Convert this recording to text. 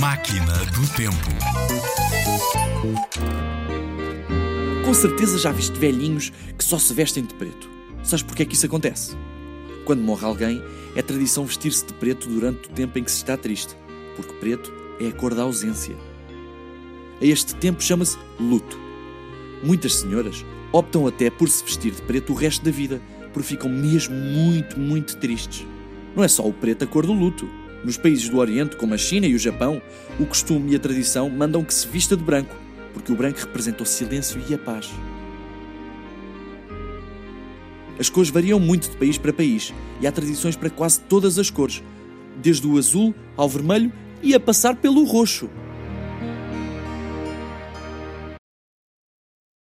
Máquina do Tempo. Com certeza já viste velhinhos que só se vestem de preto. Sabes porquê é que isso acontece? Quando morre alguém, é tradição vestir-se de preto durante o tempo em que se está triste, porque preto é a cor da ausência. A este tempo chama-se luto. Muitas senhoras optam até por se vestir de preto o resto da vida, porque ficam mesmo muito, muito tristes. Não é só o preto a cor do luto. Nos países do Oriente, como a China e o Japão, o costume e a tradição mandam que se vista de branco, porque o branco representa o silêncio e a paz. As cores variam muito de país para país e há tradições para quase todas as cores, desde o azul ao vermelho e a passar pelo roxo.